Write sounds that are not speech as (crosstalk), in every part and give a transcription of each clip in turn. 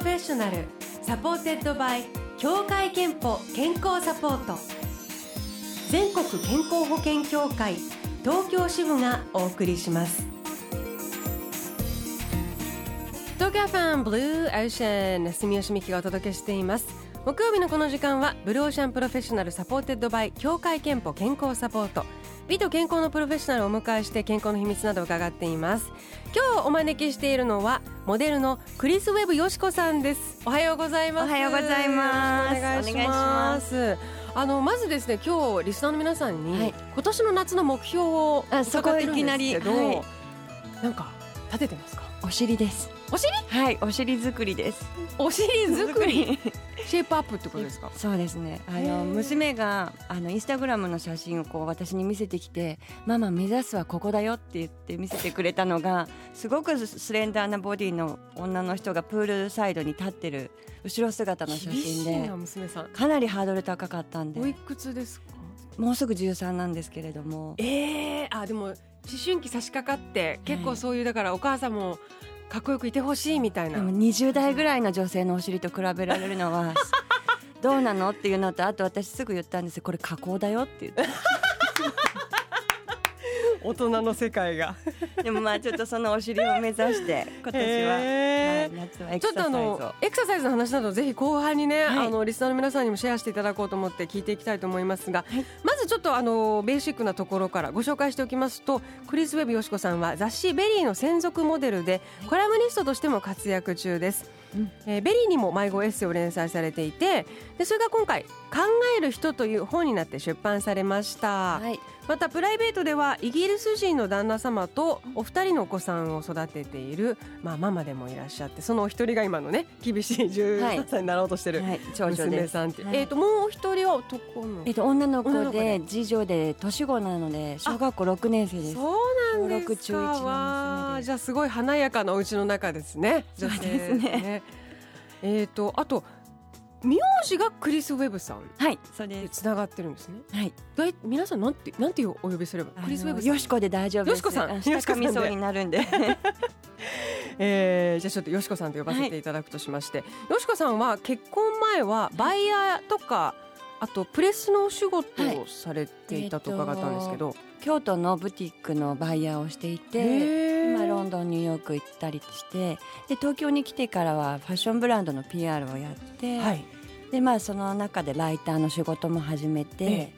Professional supported by 協会けんぽ健康サポート。全国健康保険協会東京支部がお送りします。東京 FM Blue Ocean 住吉美紀がお届けしています。木曜日のこの時間は Blue Ocean Professional supported by 協会けんぽ健康サポート。美と健康のプロフェッショナルをお迎えして健康の秘密などを伺っています。今日お招きしているのはモデルのクリスウェブよしこさんです。おはようございます。おはようございます。お願いします。あのまずですね今日リスナーの皆さんに、はい、今年の夏の目標を伺ってるんですけど、はい、なんか立ててますか？お尻ですお尻？はいお尻作りです。お尻作り？(laughs) シェイプアップってことですか？そうですね。あの娘があのインスタグラムの写真をこう私に見せてきてママ目指すはここだよって言って見せてくれたのが (laughs) すごくスレンダーなボディの女の人がプールサイドに立ってる後ろ姿の写真でかなりハードル高かったんで。おいくつですか？もうすぐ13なんですけれども。ええー、あでも思春期差し掛かって結構そういうだからお母さんもかっこよくいてほしいみたいな。でも20代ぐらいの女性のお尻と比べられるのは (laughs) どうなの？っていうのとあと私すぐ言ったんですこれ加工だよって言って大人の世界が。(laughs) でもまあちょっとそのお尻を目指して今年は、はい、夏はエクササイズを。ちょっとあのエクササイズの話などぜひ後半にね、はい、あのリスナーの皆さんにもシェアしていただこうと思って聞いていきたいと思いますが、はい、まずちょっとあのベーシックなところからご紹介しておきますとクリス・ウェブよしこさんは雑誌「VERY」の専属モデルでコラムニストとしても活躍中です。えー、 VERY にも毎号エッセイを連載されていてでそれが今回「考える人」という本になって出版されました、はい、またプライベートではイギリス人の旦那様とお二人のお子さんを育てている、まあ、ママでもいらっしゃってそのお一人が今のね厳しい13歳になろうとしてる娘さんって、はい。はい、えー、ともうお一人は男の、えー、と女の子で次女で年子なので小学校6年生です。そうなんですか。じゃあすごい華やかなお家の中ですね。そうですね。えっ、とあと名字がクリス・ウェブさん。はいそうです。つながってるんですね。はい。だい皆さんなんてなんてお呼びすればクリス・ウェブよしこで大丈夫よしこさん。よしこみそうになるんで。(laughs) えー、じゃあちょっとよしこさんと呼ばせていただくとしまして、はい、よしこさんは結婚前はバイヤーとか、あとプレスのお仕事をされていたと伺ったんですけど、はいえー、京都のブティックのバイヤーをしていて、まあ、ロンドンニューヨーク行ったりしてで東京に来てからはファッションブランドの PR をやって、はい、でまあその中でライターの仕事も始めて、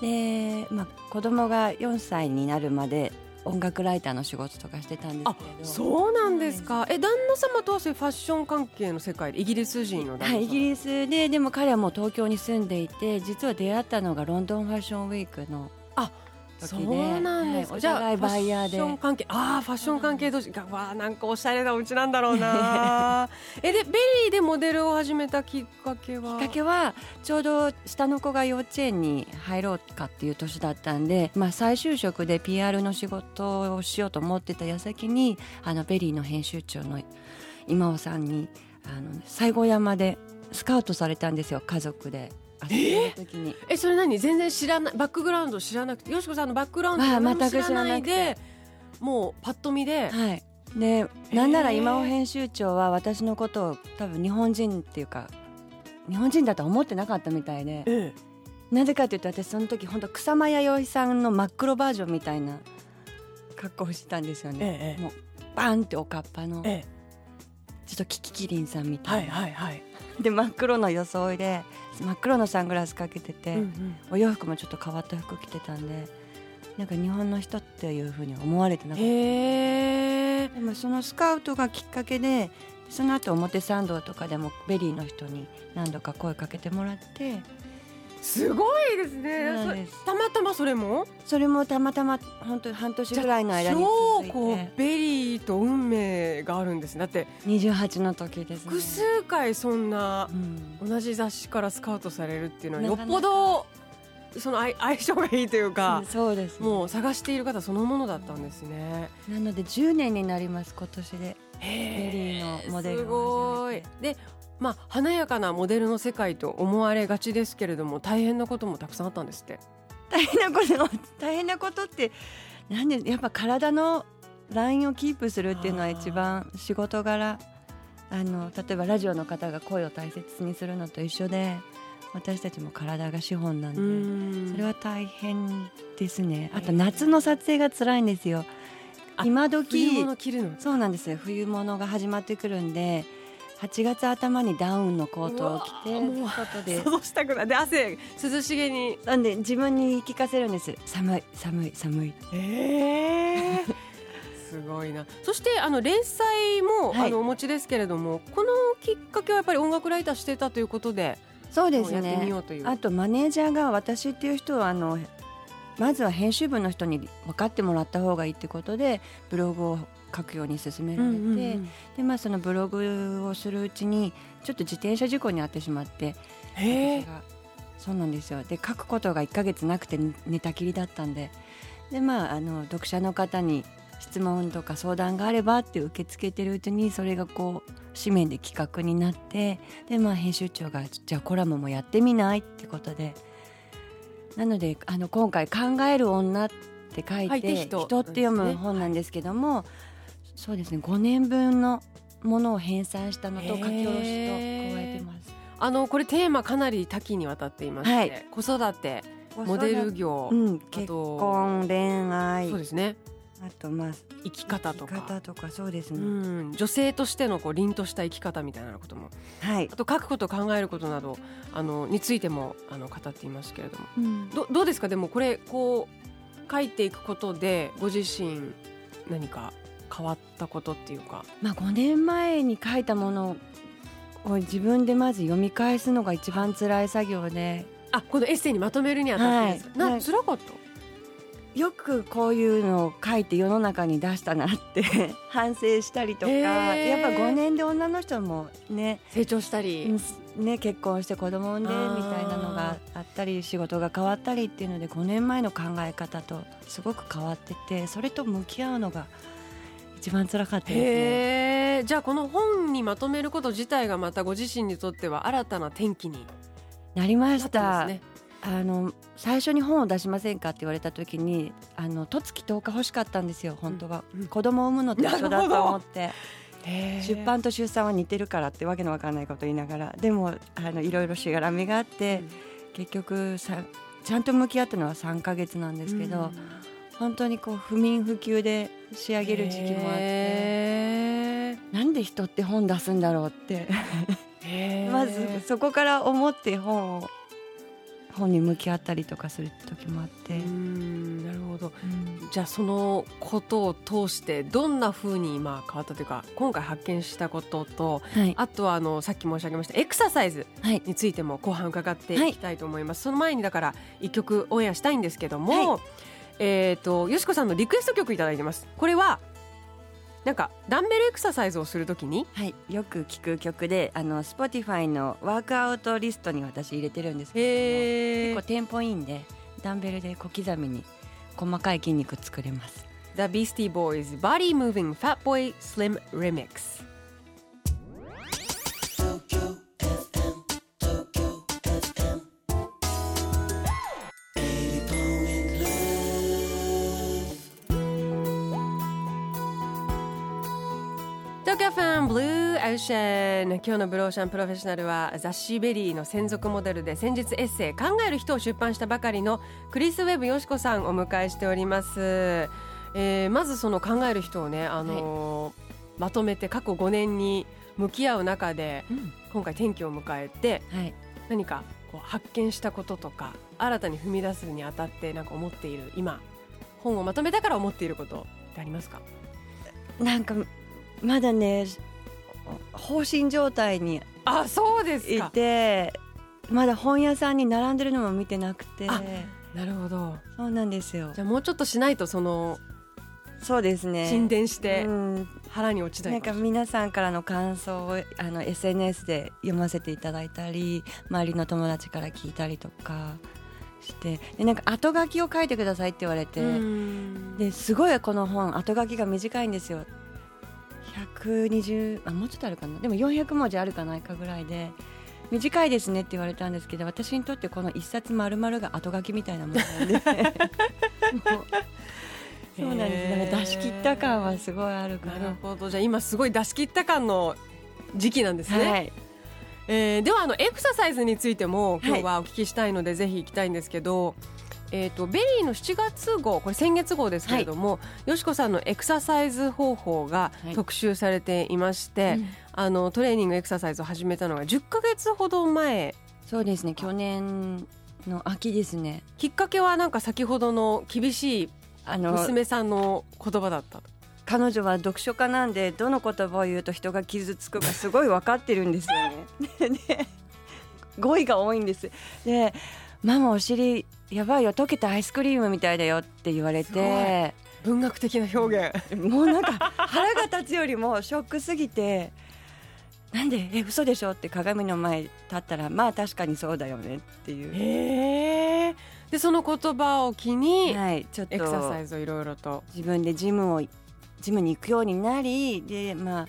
で、まあ、子供が4歳になるまで音楽ライターの仕事とかしてたんですけど。そうなんですか、え旦那様とはそういうファッション関係の世界でイギリス人のはい、イギリスででも彼はもう東京に住んでいて実は出会ったのがロンドンファッションウィークのあそうなんです、はい、じゃあバイヤーで。ファッション関係。ああファッション関係同士。がわあなんかおしゃれなお家なんだろうな (laughs) えでベリーでモデルを始めたきっかけは？きっかけはちょうど下の子が幼稚園に入ろうかっていう年だったんで、まあ、再就職で PR の仕事をしようと思ってた矢先にあの VERY の編集長の今尾さんにあの西郷山でスカウトされたんですよ家族で。えー、えそれ何？全然知らないバックグラウンド知らなくてよしこさんのバックグラウンド全く知らないでもうパッと見で、はい、でなんなら今尾編集長は私のことを多分日本人っていうか日本人だと思ってなかったみたいで、ええ、なぜかというと私その時本当草間彌生さんの真っ黒バージョンみたいな格好をしてたんですよね、え、もうバンっておかっぱの、ちょっとキキキリンさんみたいな、はいはいはい、(laughs) で真っ黒の装いで真っ黒のサングラスかけてて、うんうん、お洋服もちょっと変わった服着てたんでなんか日本の人っていうふうに思われてなかった。でもそのスカウトがきっかけでその後表参道とかでも VERY の人に何度か声かけてもらってすごいですねたまたまそれも？それもたまたま本当半年ぐらいの間に超こう VERY と運命があるんですだって28の時です、ね、複数回そんな同じ雑誌からスカウトされるっていうのはよっぽどその相相性がいいというか、そうです、ね、もう探している方そのものだったんですね。なので10年になります今年で VERY のモデルすごいでまあ、華やかなモデルの世界と思われがちですけれども大変なこともたくさんあったんですって。大変なこと大変なことってなんでやっぱ体のラインをキープするっていうのは一番仕事柄。あの例えばラジオの方が声を大切にするのと一緒で私たちも体が資本なんでそれは大変ですね。あと夏の撮影が辛いんですよ。今時冬物着るの。そうなんですよ。冬物が始まってくるんで8月頭にダウンのコートを着て外で。想像したくない。で汗涼しげに。なんで自分に言い聞かせるんです。寒い寒い寒い。えー。(laughs) すごいな。そしてあの連載も、はい、あのお持ちですけれどもこのきっかけはやっぱり音楽ライターしてたということでそうですね。あとマネージャーが私っていう人はあのまずは編集部の人に分かってもらった方がいいってことでブログを書くように勧められて、うんうんうん、でまあ、そのブログをするうちにちょっと自転車事故に遭ってしまってそうなんですよ。で書くことが1か月なくて寝たきりだったんで。で、まあ、あの読者の方に質問とか相談があればって受け付けてるうちにそれがこう紙面で企画になってで、まあ、編集長が「じゃあコラムもやってみない?」ってことで。なのであの今回「考える女」って書いて「人」って読む本なんですけどもそうですね。5年分のものを編纂したのと書き下ろしと加えてます。あのこれテーマかなり多岐にわたっていまして、はい、子育てモデル業、うん、結婚恋愛。そうですね。あとまあ生き方とか。方とかそうですね、うん、女性としてのこう凛とした生き方みたいなことも、はい、あと書くこと考えることなどあのについてもあの語っていますけれども、うん、どどうですか？でもこれこう書いていくことでご自身何か変わったことっていうか、まあ、5年前に書いたものを自分でまず読み返すのが一番辛い作業で。あこのエッセイにまとめるにあたってです、はい、な辛かった？よくこういうのを書いて世の中に出したなって (laughs) 反省したりとか。やっぱ5年で女の人もね成長したり、ね、結婚して子供産んでみたいなのがあったり仕事が変わったりっていうので5年前の考え方とすごく変わっててそれと向き合うのが一番辛かったですね。じゃあこの本にまとめること自体がまたご自身にとっては新たな転機になりました。ね、あの最初に本を出しませんかって言われた時にあの十月10日欲しかったんですよ本当は、うんうん、子供を産むのと一緒だと思って。出版と出産は似てるからってわけのわからないこと言いながら。でもあのいろいろしがらみがあって、うん、結局さちゃんと向き合ったのは3か月なんですけど、うん、本当にこう不眠不休で仕上げる時期もあって。なんで人って本出すんだろうって。まずそこから思って本を本に向き合ったりとかする時もあって。なるほど、うん、じゃあそのことを通してどんなふうに今変わったというか今回発見したことと、はい、あとはあのさっき申し上げましたエクササイズについても後半伺っていきたいと思います、はい、その前にだから一曲オンエアしたいんですけども、はい、えっ、ー、とよしこさんのリクエスト曲いただいてます。これはなんかダンベルエクササイズをするときに、はい、よく聞く曲であの Spotify のワークアウトリストに私入れてるんですけど結構テンポいいんでダンベルで小刻みに細かい筋肉作れます。The Beastie Boys Body Moving Fat Boy Slim Remix シェン今日のブルーオーシャンプロフェッショナルは雑誌 VERY の専属モデルで先日エッセイ考える人を出版したばかりのクリス・ウェブよしこさんをお迎えしております、えー、まずその考える人をね、あのーはい、まとめて過去5年に向き合う中で、うん、今回転機を迎えて、はい、何かこう発見したこととか新たに踏み出すにあたってなんか思っている今本をまとめたから思っていることってありますか？なんかまだね放心状態にあそうですいてまだ本屋さんに並んでるのも見てなくて。なるほど。そうなんですよ。じゃあもうちょっとしないとそのそうですね。沈殿して、腹に落ちないなんか皆さんからの感想をあの SNS で読ませていただいたり周りの友達から聞いたりとかして。でなんか後書きを書いてくださいって言われて。ですごいこの本後書きが短いんですよ120あもうちょっとあるかな。でも400文字あるかないかぐらいで短いですねって言われたんですけど私にとってこの一冊丸々が後書きみたいなものなんで。(laughs) そうなんです。だから出し切った感はすごいあるから。なるほど。じゃあ今すごい出し切った感の時期なんですね、はい、えー、ではあのエクササイズについても今日はお聞きしたいので、ぜひ行きたいんですけど、えーと、 VERY の7月号これ先月号ですけれども、はい、よしこさんのエクササイズ方法が特集されていまして、はいうん、あのトレーニングエクササイズを始めたのが10か月ほど前。そうですね去年の秋ですね。きっかけはなんか先ほどの厳しいあの娘さんの言葉だった彼女は読書家なんでどの言葉を言うと人が傷つくかすごい分かってるんですよね。で (laughs) 語彙が多いんです。でママお尻やばいよ溶けたアイスクリームみたいだよって言われて。文学的な表現。もうなんか腹が立つよりもショックすぎてなんで？え嘘でしょって鏡の前立ったらまあ確かにそうだよねっていう。へー。でその言葉を機に、はい、ちょっと。エクササイズをいろいろと。自分でジムをジムに行くようになりで、まあ、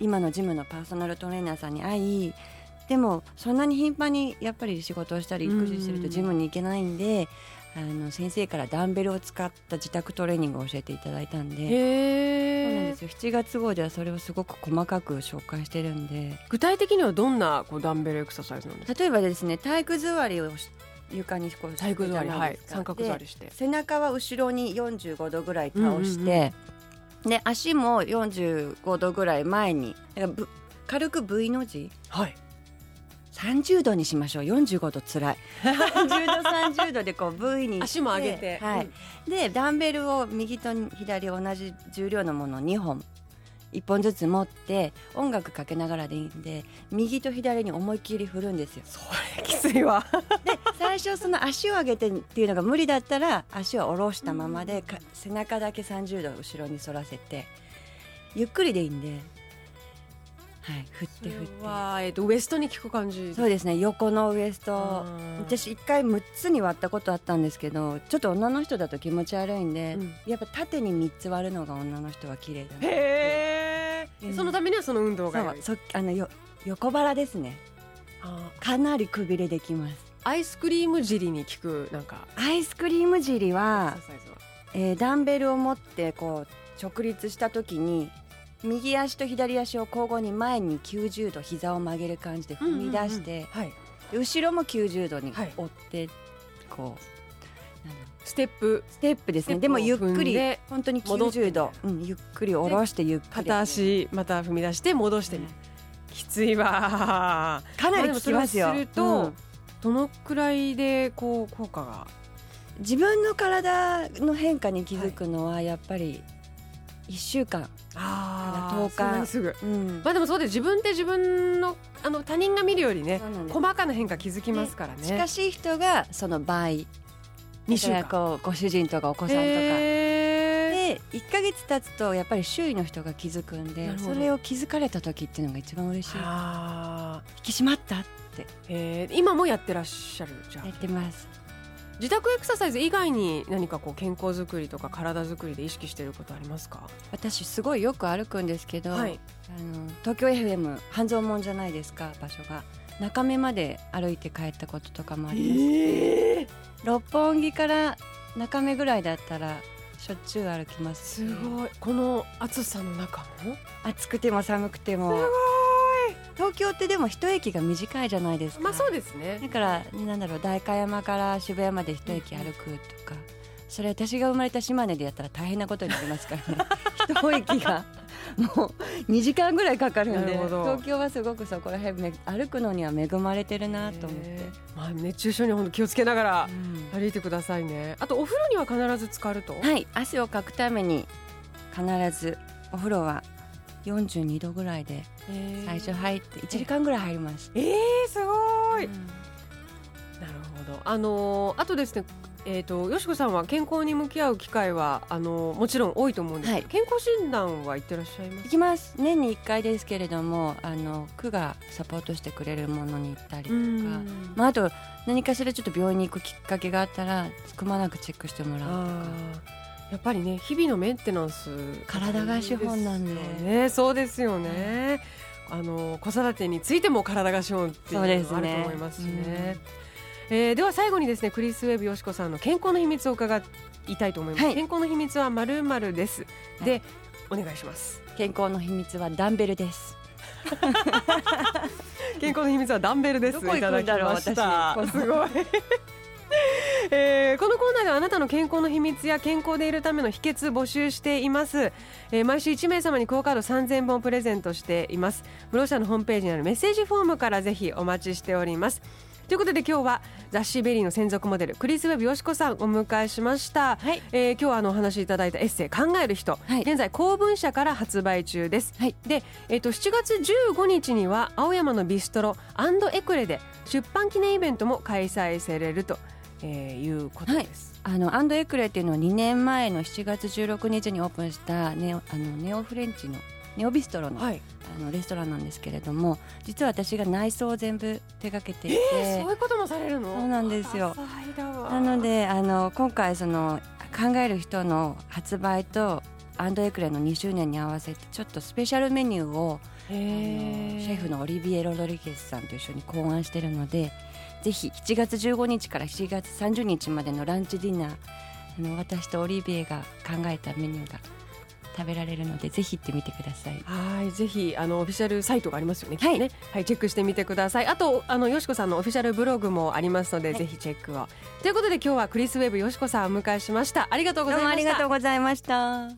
今のジムのパーソナルトレーナーさんに会いでもそんなに頻繁にやっぱり仕事をしたり育児してるとジムに行けないんで、あの先生からダンベルを使った自宅トレーニングを教えていただいたんで。そうなんですよ。7月号ではそれをすごく細かく紹介してるんで。具体的にはどんなこうダンベルエクササイズなんですか？例えばですね体育座りを床にこう体育座り、はい、三角座りして。背中は後ろに45度ぐらい倒して、うんうんうん。で足も45度ぐらい前に軽く V の字、はい、30度にしましょう45度つらい30度30度でこう V に足も上げて、はい、うん、でダンベルを右と左同じ重量のものを2本1本ずつ持って音楽かけながらでいいんで右と左に思いっきり振るんですよ。それきついわで最初その足を上げてっていうのが無理だったら足を下ろしたままで背中だけ30度後ろに反らせてゆっくりでいいんで。はい、振って振って。は、えーと、ウエストに効く感じそうですね。横のウエスト。私一回6つに割ったことあったんですけどちょっと女の人だと気持ち悪いんで、うん、やっぱ縦に3つ割るのが女の人は綺麗だなへえ、うん、そのためにはその運動がそう。あのよ横腹ですね。かなりくびれできます。アイスクリーム尻に効くなんか。アイスクリーム尻は。えー、ダンベルを持ってこう直立した時に右足と左足を交互に前に90度膝を曲げる感じで踏み出して、後ろも90度に折って、こうステップ。ステップですね。でもゆっくり本当に90度、うん、ゆっくり下ろしてゆっくり。片足また踏み出して戻して、きついわかなりききますよ。すると、うん、どのくらいでこう効果が？自分の体の変化に気づくのはやっぱり1週間。あ10日。すぐ、うん、まあでもそうで自分で自分のあの他人が見るよりね細かな変化気づきますからね。近しい人がその倍2週間。こうご主人とかお子さんとか。で1か月経つとやっぱり周囲の人が気づくんでそれを気づかれた時っていうのが一番嬉しい。引き締まったって。今もやってらっしゃるじゃやってます自宅エクササイズ以外に何かこう健康づくりとか体づくりで意識していることありますか？私すごいよく歩くんですけど、はい、あの東京 FM 半蔵門じゃないですか場所が。中目まで歩いて帰ったこととかもあります、えー、六本木から中目ぐらいだったらしょっちゅう歩きます、すごい。この暑さの中も？暑くても寒くても東京ってでも一駅が短いじゃないですか。まあそうですね。だからなんだろう代官山から渋谷まで一駅歩くとか、それ私が生まれた島根でやったら大変なことになりますからね。(laughs) 一駅がもう2時間ぐらいかかるんで東京はすごくそこら辺歩くのには恵まれてるなと思って、まあ、熱中症に本当気をつけながら歩いてくださいね、あとお風呂には必ず浸かると？はい汗をかくために必ずお風呂は42度ぐらいで最初入って1時間ぐらい入りますえー、すごい、うん、なるほど。あのー、あとですねえーと、よしこさんは健康に向き合う機会はあのもちろん多いと思うんですけど、はい、健康診断は行ってらっしゃいます？行きます。年に1回ですけれどもあの区がサポートしてくれるものに行ったりとか、まあ、あと何かしらちょっと病院に行くきっかけがあったらくまなくチェックしてもらうとか。やっぱりね日々のメンテナンス、体が資本なんで。ね。そうですよね、あの子育てについても体が資本っていうのがあると思いますしね。えー、では最後にですねクリス・ウェブよしこさんの健康の秘密を伺いたいと思います、はい、健康の秘密はまるまるです。で、はい、お願いします。健康の秘密はダンベルです。(laughs) 健康の秘密はダンベルです。どこ行くんだろういただきました。私。(laughs) すごい (laughs) えーこのコーナーではあなたの健康の秘密や健康でいるための秘訣募集しています、えー毎週1名様にクオカード3000円分プレゼントしています。ブルーオーシャンのホームページにあるメッセージフォームからぜひお待ちしております。ということで今日は雑誌 VERY の専属モデルクリス・ウェブよしこさんお迎えしました、はい。えー今日はあのお話しいただいたエッセイ考える人、はい。現在光文社から発売中です、はい。で、えっと7月15日には青山のビストロエクレで出版記念イベントも開催されると、えーいうことです、あのアンドエクレっていうのは2年前の7月16日にオープンしたネオあのネオフレンチのネオビストロの,、はい。あのレストランなんですけれども実は私が内装を全部手掛けていて、えーそういうこともされるの？そうなんですよ。なのであの今回その考える人の発売とアンドエクレの2周年に合わせてちょっとスペシャルメニューをシェフのオリビエ・ロドリゲスさんと一緒に考案しているのでぜひ7月15日から7月30日までのランチディナーあの私とオリビエが考えたメニューが食べられるのでぜひ行ってみてください。はいぜひあのオフィシャルサイトがありますよね。はいねはいチェックしてみてください。あとあのよしこさんのオフィシャルブログもありますので、はいぜひチェックを。ということで今日はクリスウェブよしこさんをお迎えしました。ありがとうごどざいました。うもありがとうございました。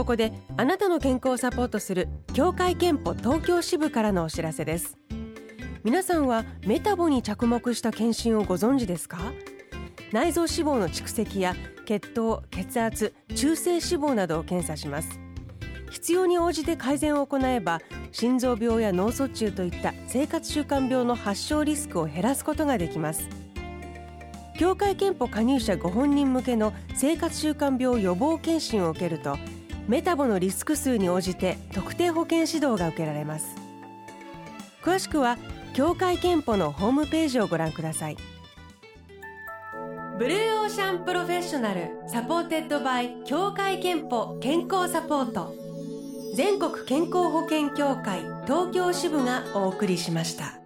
ここであなたの健康をサポートする協会憲法東京支部からのお知らせです。皆さんはメタボに着目した検診をご存知ですか？内臓脂肪の蓄積や血糖血圧中性脂肪などを検査します。必要に応じて改善を行えば心臓病や脳卒中といった生活習慣病の発症リスクを減らすことができます。協会憲法加入者ご本人向けの生活習慣病予防検診を受けるとメタボのリスク数に応じて特定保健指導が受けられます。詳しくは協会けんぽのホームページをご覧ください。ブルーオーシャンプロフェッショナル supported by 協会けんぽ健康サポート。全国健康保険協会東京支部がお送りしました。